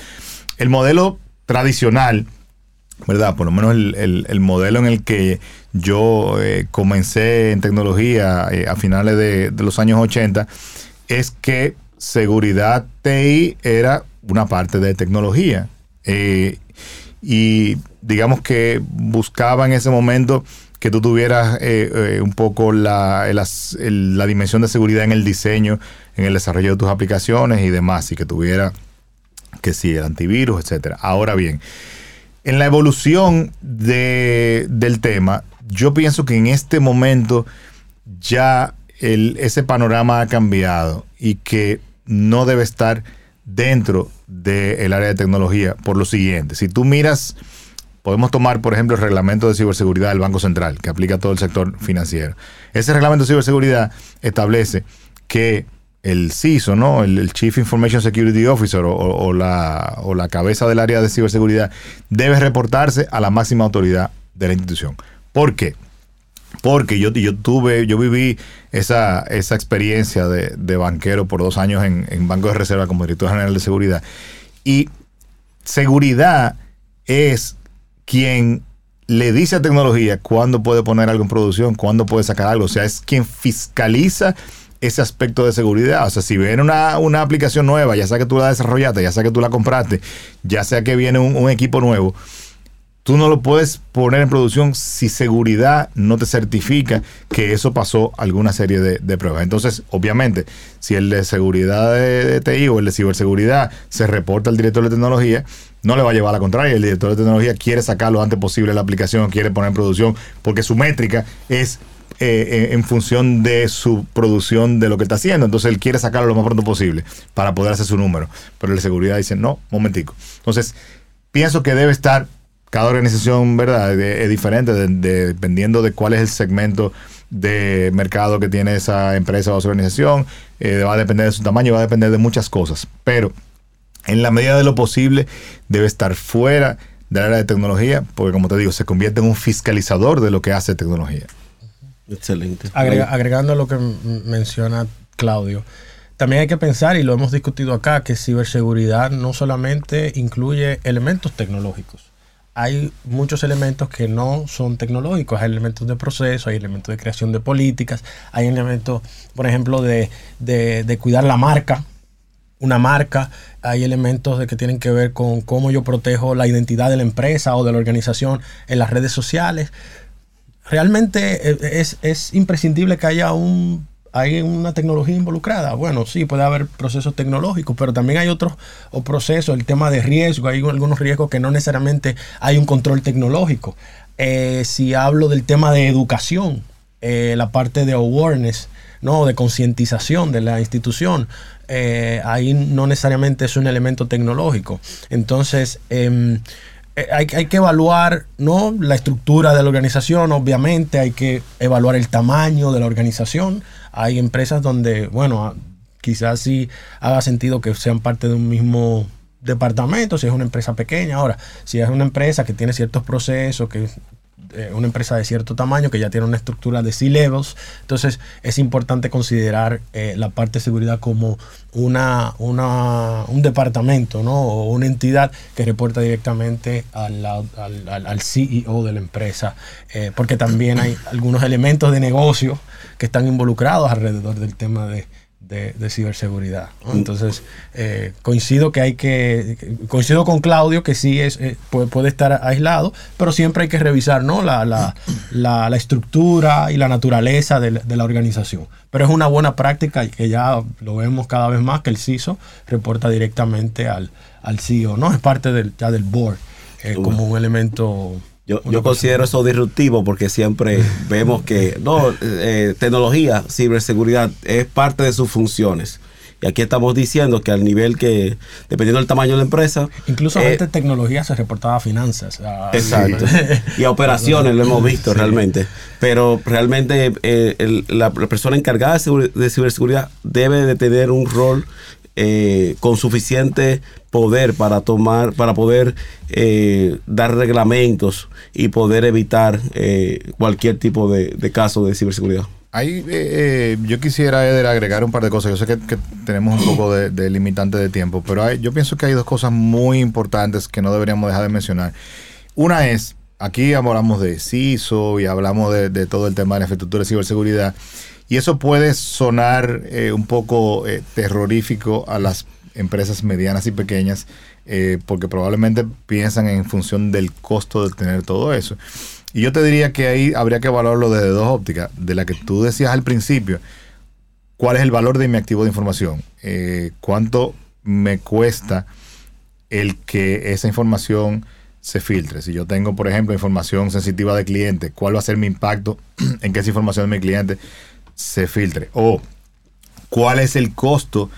el modelo tradicional, ¿verdad? Por lo menos el, modelo en el que yo eh, comencé en tecnología eh, a finales de los años 80 es que seguridad TI era una parte de tecnología. Eh, y digamos que buscaba en ese momento que tú tuvieras eh, eh, un poco la, la, dimensión de seguridad en el diseño, en el desarrollo de tus aplicaciones y demás, y que tuviera que sí, el antivirus, etcétera. Ahora bien, en la evolución de, del tema, yo pienso que en este momento ya el, ese panorama ha cambiado y que no debe estar dentro del área de tecnología por lo siguiente. Si tú miras, podemos tomar, por ejemplo, el reglamento de ciberseguridad del Banco Central, que aplica a todo el sector financiero. Ese reglamento de ciberseguridad establece que el CISO, ¿no? El, Chief Information Security Officer o, la, o la cabeza del área de ciberseguridad debe reportarse a la máxima autoridad de la institución. ¿Por qué? Porque yo, yo tuve, yo viví esa, esa experiencia de, banquero por dos años en, en Banco de Reserva como director general de seguridad. Y seguridad es quien le dice a tecnología cuándo puede poner algo en producción, cuándo puede sacar algo. O sea, es quien fiscaliza ese aspecto de seguridad. O sea, si viene una, una aplicación nueva, ya sea que tú la desarrollaste, ya sea que tú la compraste, ya sea que viene un equipo nuevo, tú no lo puedes poner en producción si seguridad no te certifica que eso pasó alguna serie de, pruebas. Entonces, obviamente, si el de seguridad de, TI o el de ciberseguridad se reporta al director de tecnología, no le va a llevar a la contraria. El director de tecnología quiere sacar lo antes posible la aplicación, quiere poner en producción, porque su métrica es eh, en función de su producción de lo que está haciendo. Entonces él quiere sacarlo lo más pronto posible para poder hacer su número. Pero de seguridad dice, no, momentico. Entonces, pienso que debe estar cada organización, ¿verdad? Es diferente dependiendo de cuál es el segmento de mercado que tiene esa empresa o esa organización. Eh, va a depender de su tamaño, va a depender de muchas cosas. Pero en la medida de lo posible debe estar fuera del área de tecnología, porque como te digo, se convierte en un fiscalizador de lo que hace tecnología. Excelente. agregando lo que menciona Claudio, también hay que pensar, y lo hemos discutido acá, que ciberseguridad no solamente incluye elementos tecnológicos hay muchos elementos que no son tecnológicos. Hay elementos de proceso, hay elementos de creación de políticas, hay elementos, por ejemplo, de, cuidar la marca, una marca, hay elementos de que tienen que ver con cómo yo protejo la identidad de la empresa o de la organización en las redes sociales. Realmente eh, es, es imprescindible que haya un hay una tecnología involucrada. Bueno, sí, puede haber procesos tecnológicos, pero también hay otros procesos, el tema de riesgo, hay algunos riesgos que no necesariamente hay un control tecnológico. Eh, si hablo del tema de educación, eh, la parte de awareness, ¿no? de concientización de la institución, eh, ahí no necesariamente es un elemento tecnológico. Entonces, em, hay, hay, que evaluar ¿no? la estructura de la organización, obviamente, hay que evaluar el tamaño de la organización, hay empresas donde, bueno, quizás sí haga sentido que sean parte de un mismo departamento, si es una empresa pequeña. Ahora, si es una empresa que tiene ciertos procesos, que eh, una empresa de cierto tamaño, que ya tiene una estructura de C-levels, entonces es importante considerar eh, la parte de seguridad como una, una, un departamento, ¿no? O una entidad que reporta directamente al, al, CEO de la empresa, eh, porque también hay algunos elementos de negocio que están involucrados alrededor del tema de, ciberseguridad. Mm. Entonces, eh, coincido que hay que, coincido con Claudio que sí es, eh, puede, estar aislado, pero siempre hay que revisar ¿no? la, la, estructura y la naturaleza de, la organización. Pero es una buena práctica y que ya lo vemos cada vez más, que el CISO reporta directamente al, al CEO, ¿no? Es parte del, ya del board, eh, como un elemento yo, considero eso disruptivo porque siempre vemos que no eh, tecnología, ciberseguridad es parte de sus funciones. Y aquí estamos diciendo que al nivel que, dependiendo del tamaño de la empresa. Incluso eh, antes de tecnología se reportaba a finanzas. exacto. y a operaciones lo hemos visto realmente. Pero realmente eh, la, persona encargada de ciberseguridad debe de tener un rol eh, con suficiente poder para tomar, para poder eh, dar reglamentos y poder evitar eh, cualquier tipo de, caso de ciberseguridad. Ahí yo quisiera, Eder, agregar un par de cosas. Yo sé que, tenemos un poco de, limitante de tiempo, pero yo pienso que hay dos cosas muy importantes que no deberíamos dejar de mencionar. Una es, aquí hablamos de CISO y hablamos de, de todo el tema de la infraestructura de ciberseguridad. Y eso puede sonar eh, un poco eh, terrorífico a las empresas medianas y pequeñas, eh, porque probablemente piensan en función del costo de tener todo eso. Y yo te diría que ahí habría que evaluarlo desde dos ópticas. De la que tú decías al principio, ¿cuál es el valor de mi activo de información? ¿Cuánto me cuesta el que esa información se filtre? Si yo tengo, por ejemplo, información sensitiva de cliente, ¿cuál va a ser mi impacto en que esa información de mi cliente se filtre. O cuál es el costo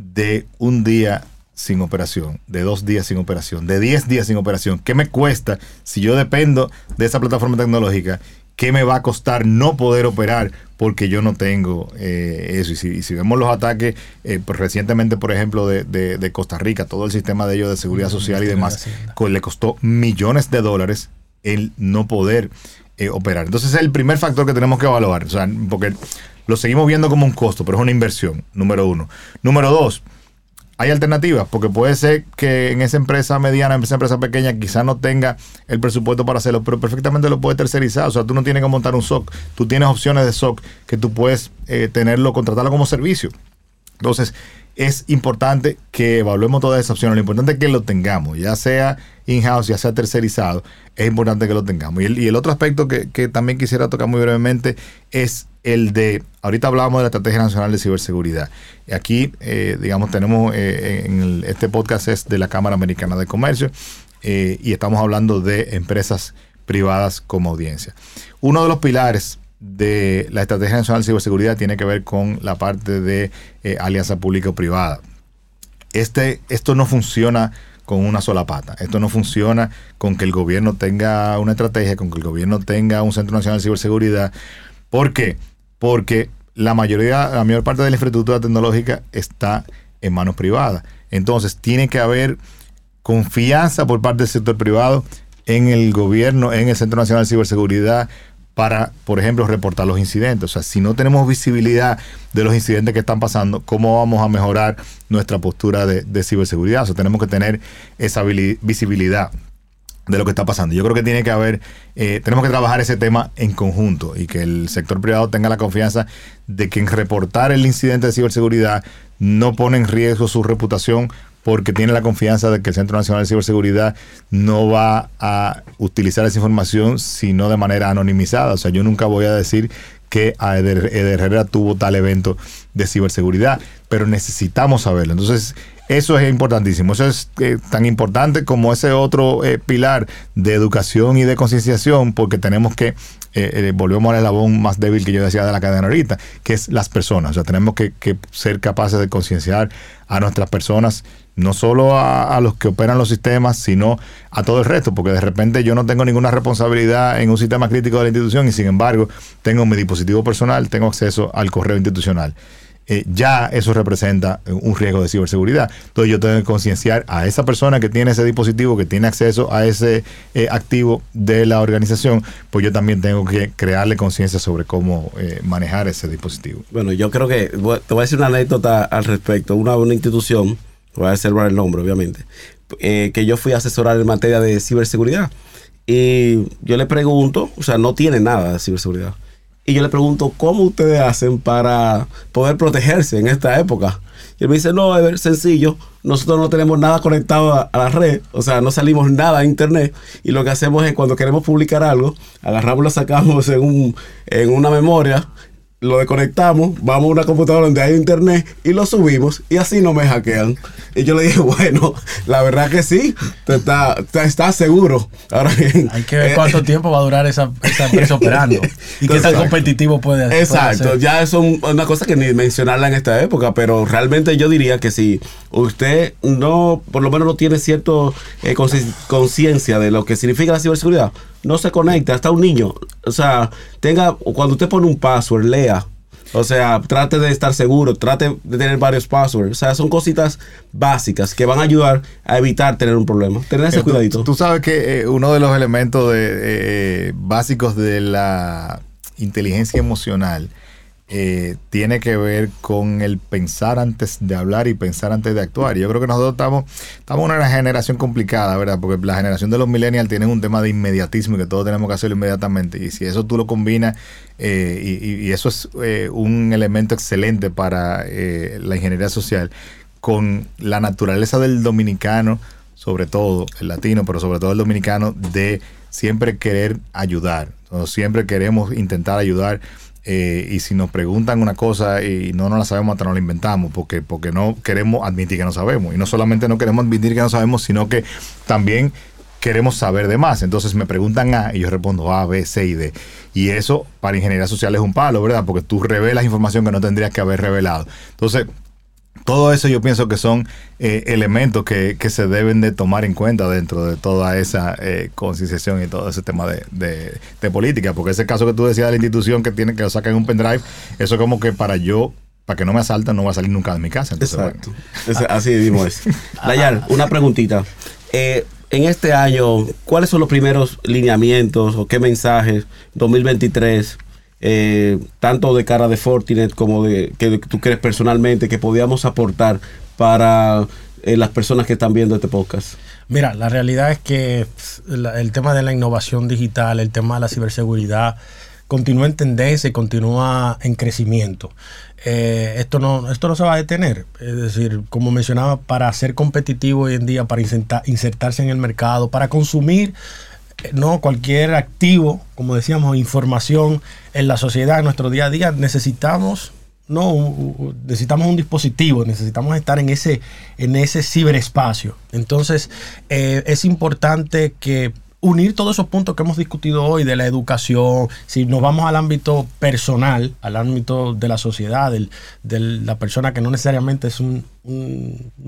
de un día sin operación, de dos días sin operación, de diez días sin operación. ¿Qué me cuesta si yo dependo de esa plataforma tecnológica? ¿Qué me va a costar no poder operar porque yo no tengo eh, eso? Y si, vemos los ataques eh, pues, recientemente, por ejemplo, de, Costa Rica, todo el sistema de ellos de seguridad social y demás, le costó millones de dólares el no poder eh, operar. Entonces es el primer factor que tenemos que evaluar, o sea, porque lo seguimos viendo como un costo, pero es una inversión, número uno. Número dos, hay alternativas, porque puede ser que en esa empresa mediana, en esa empresa pequeña, quizá no tenga el presupuesto para hacerlo, pero perfectamente lo puede tercerizar. O sea, tú no tienes que montar un SOC, tú tienes opciones de SOC que tú puedes eh, tenerlo, contratarlo como servicio. Entonces, es importante que evaluemos todas esas opciones. Lo importante es que lo tengamos, ya sea in-house, ya sea tercerizado, es importante que lo tengamos. Y el, otro aspecto que, también quisiera tocar muy brevemente es el de, ahorita hablábamos de la Estrategia Nacional de Ciberseguridad. Aquí, eh, digamos, tenemos, eh, en este podcast es de la Cámara Americana de Comercio eh, y estamos hablando de empresas privadas como audiencia. Uno de los pilares de la Estrategia Nacional de Ciberseguridad tiene que ver con la parte de alianza público-privada. Este, esto no funciona con una sola pata. Esto no funciona con que el gobierno tenga una estrategia, con que el gobierno tenga un Centro Nacional de Ciberseguridad. ¿Por qué? Porque la mayoría, la mayor parte de la infraestructura tecnológica está en manos privadas. Entonces, tiene que haber confianza por parte del sector privado en el gobierno, en el Centro Nacional de Ciberseguridad, para, por ejemplo, reportar los incidentes. O sea, si no tenemos visibilidad de los incidentes que están pasando, ¿cómo vamos a mejorar nuestra postura de, de ciberseguridad? O sea, tenemos que tener esa visibilidad de lo que está pasando. Yo creo que tiene que haber, eh, tenemos que trabajar ese tema en conjunto y que el sector privado tenga la confianza de que en reportar el incidente de ciberseguridad no pone en riesgo su reputación porque tiene la confianza de que el Centro Nacional de Ciberseguridad no va a utilizar esa información sino de manera anonimizada. O sea, yo nunca voy a decir que Eder, Herrera tuvo tal evento de ciberseguridad, pero necesitamos saberlo. Entonces, eso es importantísimo. Eso es eh, tan importante como ese otro eh, pilar de educación y de concienciación, porque tenemos que, eh, eh, volvemos al eslabón más débil que yo decía de la cadena ahorita, que es las personas. O sea, tenemos que, ser capaces de concienciar a nuestras personas no solo a, los que operan los sistemas, sino a todo el resto, porque de repente yo no tengo ninguna responsabilidad en un sistema crítico de la institución y sin embargo tengo mi dispositivo personal, tengo acceso al correo institucional. Eh, ya eso representa un riesgo de ciberseguridad. Entonces yo tengo que concienciar a esa persona que tiene ese dispositivo, que tiene acceso a ese eh, activo de la organización, pues yo también tengo que crearle conciencia sobre cómo eh, manejar ese dispositivo. Bueno, yo creo que te voy a decir una anécdota al respecto. Una, una institución voy a reservar el nombre, obviamente, eh, que yo fui a asesorar en materia de ciberseguridad. Y yo le pregunto, o sea, no tiene nada de ciberseguridad. Y yo le pregunto, ¿cómo ustedes hacen para poder protegerse en esta época? Y él me dice, no, es sencillo, nosotros no tenemos nada conectado a, la red, o sea, no salimos nada a internet. Y lo que hacemos es cuando queremos publicar algo, agarramos, lo sacamos en, un, en una memoria lo desconectamos, vamos a una computadora donde hay internet y lo subimos y así no me hackean. Y yo le dije, bueno, la verdad que sí, te está, te está seguro. Ahora bien, hay que ver cuánto eh, tiempo va a durar esa, esa empresa operando y qué tan competitivo puede, puede Exacto, ya es un, una cosa que ni mencionarla en esta época, pero realmente yo diría que si usted no, por lo menos no tiene cierto eh, conciencia de lo que significa la ciberseguridad, no se conecta, hasta un niño. O sea, tenga, cuando usted pone un password, lea. O sea, trate de estar seguro, trate de tener varios passwords. O sea, son cositas básicas que van a ayudar a evitar tener un problema. Tener ese cuidadito. Tú sabes que eh, uno de los elementos de, eh, básicos de la inteligencia emocional eh, tiene que ver con el pensar antes de hablar y pensar antes de actuar. Yo creo que nosotros estamos, estamos en una generación complicada, ¿verdad? Porque la generación de los millennials tiene un tema de inmediatismo y que todos tenemos que hacerlo inmediatamente. Y si eso tú lo combinas, eh, y, y, eso es eh, un elemento excelente para eh, la ingeniería social, con la naturaleza del dominicano, sobre todo el latino, pero sobre todo el dominicano, de siempre querer ayudar. Siempre queremos intentar ayudar eh, y si nos preguntan una cosa y no nos la sabemos, hasta no la inventamos, porque, porque no queremos admitir que no sabemos. Y no solamente no queremos admitir que no sabemos, sino que también queremos saber de más. Entonces me preguntan A y yo respondo A, B, C y D. Y eso para ingeniería social es un palo, ¿verdad? Porque tú revelas información que no tendrías que haber revelado. Entonces, todo eso yo pienso que son eh, elementos que, que, se deben de tomar en cuenta dentro de toda esa eh, concienciación y todo ese tema de, de, de, política, porque ese caso que tú decías de la institución que tiene que lo sacan en un pendrive, eso como que para yo, para que no me asalten, no va a salir nunca de mi casa. Entonces, Exacto. Bueno. Así mismo es. Dayar, una preguntita. Eh, en este año, ¿cuáles son los primeros lineamientos o qué mensajes 2023 eh, tanto de cara de Fortinet como de que tú crees personalmente que podíamos aportar para eh, las personas que están viendo este podcast? Mira, la realidad es que el tema de la innovación digital, el tema de la ciberseguridad, continúa en tendencia continúa en crecimiento. Eh, esto, no, esto no se va a detener. Es decir, como mencionaba, para ser competitivo hoy en día, para insertarse en el mercado, para consumir no cualquier activo, como decíamos, información en la sociedad, en nuestro día a día, necesitamos no necesitamos un dispositivo, necesitamos estar en ese, en ese ciberespacio. Entonces, eh, es importante que unir todos esos puntos que hemos discutido hoy de la educación, si nos vamos al ámbito personal, al ámbito de la sociedad, de la persona que no necesariamente es un,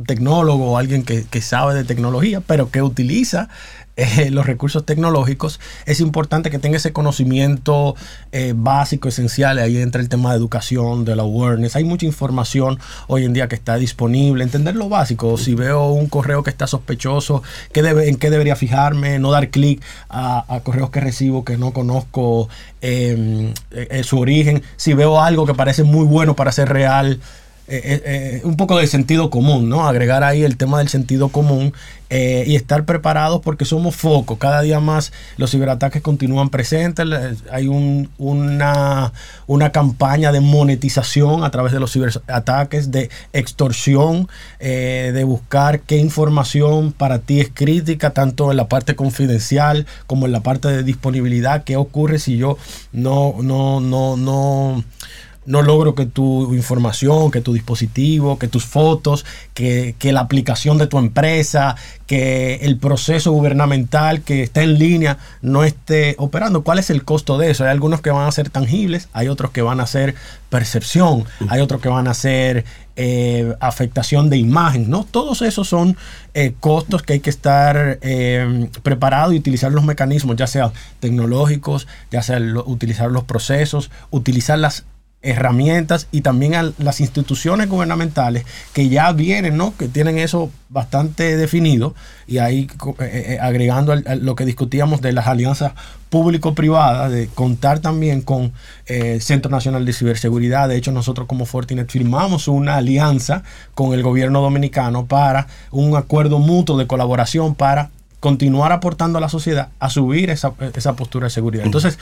tecnólogo o alguien que, que, sabe de tecnología, pero que utiliza eh, los recursos tecnológicos, es importante que tenga ese conocimiento eh, básico, esencial. Ahí entra el tema de educación, de la awareness. Hay mucha información hoy en día que está disponible. Entender lo básico. Si veo un correo que está sospechoso, ¿qué ¿en qué debería fijarme? No dar clic a, correos que recibo que no conozco em, eh, su origen. Si veo algo que parece muy bueno para ser real, eh, eh, eh, un poco de sentido común, ¿no? Agregar ahí el tema del sentido común y estar preparados porque somos focos. Cada día más los ciberataques continúan presentes. Hay una, una campaña de monetización a través de los ciberataques, de extorsión, de buscar qué información para ti es crítica, tanto en la parte confidencial como en la parte de disponibilidad. ¿Qué ocurre si yo no, no, no, no no logro que tu información, que tu dispositivo, que tus fotos, que, la aplicación de tu empresa, que el proceso gubernamental que está en línea no esté operando. ¿Cuál es el costo de eso? Hay algunos que van a ser tangibles, hay otros que van a ser percepción, hay otros que van a ser eh, afectación de imagen, ¿no? Todos esos son eh, costos que hay que estar eh, preparado y utilizar los mecanismos, ya sea tecnológicos, ya sea utilizar los procesos, utilizar las herramientas y también a las instituciones gubernamentales que ya vienen, ¿no? Que tienen eso bastante definido y ahí eh, eh, agregando lo que discutíamos de las alianzas público-privadas, de contar también con el eh, Centro Nacional de Ciberseguridad. De hecho, nosotros como Fortinet firmamos una alianza con el gobierno dominicano para un acuerdo mutuo de colaboración para continuar aportando a la sociedad a subir esa, esa postura de seguridad. Entonces,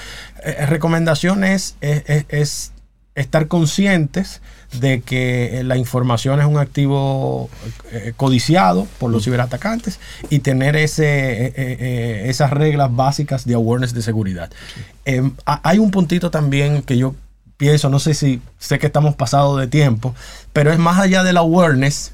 recomendación es, es estar conscientes de que eh, la información es un activo eh, codiciado por los ciberatacantes y tener ese, eh, esas reglas básicas de awareness de seguridad. Em, hay un puntito también que yo pienso, no sé si sé que estamos pasados de tiempo, pero es más allá del awareness,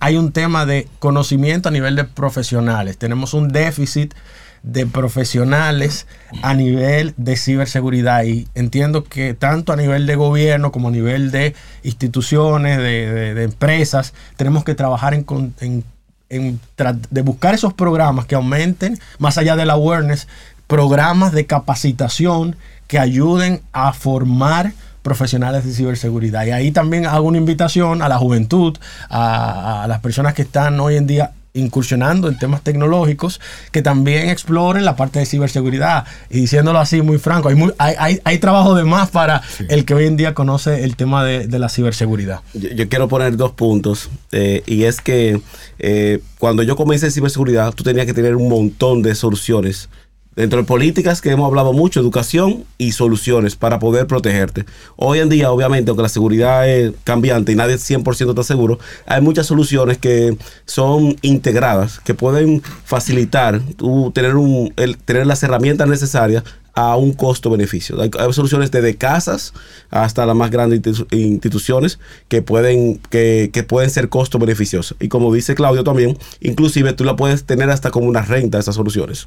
hay un tema de conocimiento a nivel de profesionales. Tenemos un déficit de profesionales a nivel de ciberseguridad. Y entiendo que tanto a nivel de gobierno como a nivel de instituciones, de, empresas, tenemos que trabajar en, en, en de buscar esos programas que aumenten, más allá del awareness, programas de capacitación que ayuden a formar profesionales de ciberseguridad. Y ahí también hago una invitación a la juventud, a, las personas que están hoy en día incursionando en temas tecnológicos que también exploren la parte de ciberseguridad. Y diciéndolo así muy franco, hay, hay, hay, trabajo de más para el que hoy en día conoce el tema de, la ciberseguridad. Yo, quiero poner dos puntos. Eh, y es que eh, cuando yo comencé en ciberseguridad, tú tenías que tener un montón de soluciones Dentro de políticas que hemos hablado mucho, educación y soluciones para poder protegerte. Hoy en día, obviamente, aunque la seguridad es cambiante y nadie 100% está seguro, hay muchas soluciones que son integradas, que pueden facilitar tú tener, un, tener las herramientas necesarias a un costo-beneficio. Hay, soluciones desde casas hasta las más grandes instituciones que pueden, que, que pueden ser costo-beneficiosas. Y como dice Claudio también, inclusive tú la puedes tener hasta como una renta esas soluciones.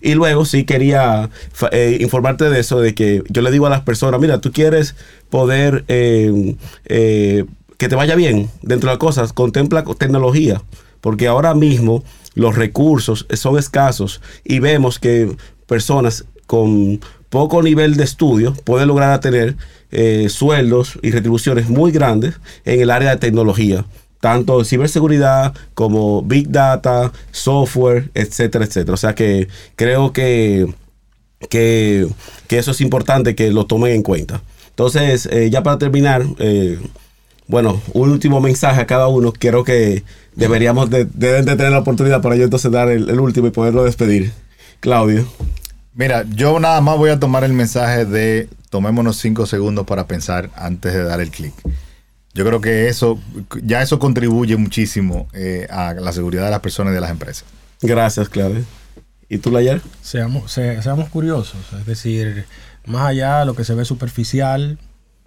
Y luego sí quería eh, informarte de eso, de que yo le digo a las personas, mira, tú quieres poder eh, eh, que te vaya bien dentro de las cosas, contempla tecnología, porque ahora mismo los recursos son escasos y vemos que personas con poco nivel de estudio pueden lograr tener sueldos y retribuciones muy grandes en el área de tecnología tanto ciberseguridad como big data, software, etcétera, etcétera. O sea que creo que, que, eso es importante que lo tomen en cuenta. Entonces, eh, ya para terminar, eh, bueno, un último mensaje a cada uno. Quiero que deberíamos de, de tener la oportunidad para yo entonces dar el, el último y poderlo despedir. Claudio. Mira, yo nada más voy a tomar el mensaje de tomémonos cinco segundos para pensar antes de dar el clic. Yo creo que eso, ya eso contribuye muchísimo eh, a la seguridad de las personas y de las empresas. Gracias, Claudia. ¿Y tú, Layar? Seamos, seamos curiosos, es decir, más allá de lo que se ve superficial,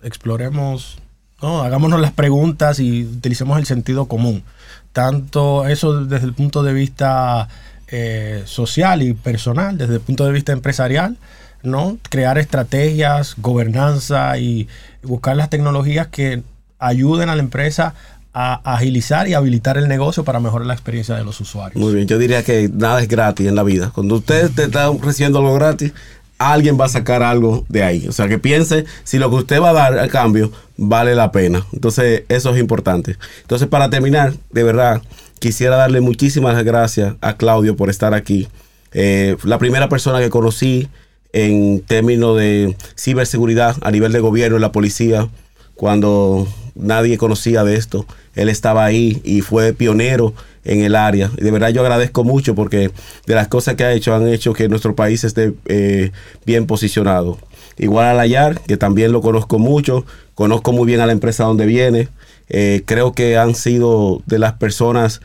exploremos, ¿no? hagámonos las preguntas y utilicemos el sentido común. Tanto eso desde el punto de vista eh, social y personal, desde el punto de vista empresarial, ¿no? Crear estrategias, gobernanza y buscar las tecnologías que ayuden a la empresa a agilizar y habilitar el negocio para mejorar la experiencia de los usuarios. Muy bien, yo diría que nada es gratis en la vida. Cuando usted te está recibiendo algo gratis, alguien va a sacar algo de ahí. O sea, que piense si lo que usted va a dar al cambio vale la pena. Entonces, eso es importante. Entonces, para terminar, de verdad, quisiera darle muchísimas gracias a Claudio por estar aquí. Eh, la primera persona que conocí en términos de ciberseguridad a nivel de gobierno, la policía, cuando nadie conocía de esto. Él estaba ahí y fue pionero en el área. Y de verdad yo agradezco mucho porque de las cosas que ha hecho han hecho que nuestro país esté eh, bien posicionado. Igual a Layar, que también lo conozco mucho, conozco muy bien a la empresa donde viene. Eh, creo que han sido de las personas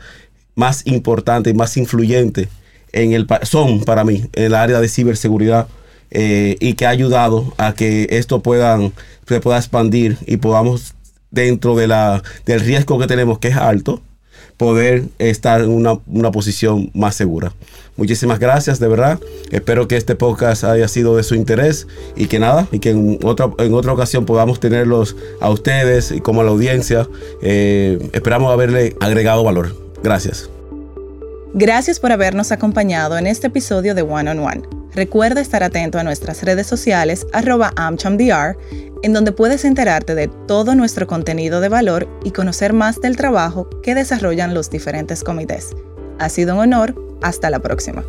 más importantes y más influyentes en el son para mí en el área de ciberseguridad eh, y que ha ayudado a que esto puedan, se pueda expandir y podamos dentro de la, del riesgo que tenemos que es alto poder estar en una, una, posición más segura. Muchísimas gracias, de verdad. Espero que este podcast haya sido de su interés y que nada, y que en otra, en otra ocasión podamos tenerlos a ustedes y como a la audiencia. Eh, esperamos haberle agregado valor. Gracias. Gracias por habernos acompañado en este episodio de One on One. Recuerda estar atento a nuestras redes sociales arroba AmChamDR, en donde puedes enterarte de todo nuestro contenido de valor y conocer más del trabajo que desarrollan los diferentes comités. Ha sido un honor, hasta la próxima.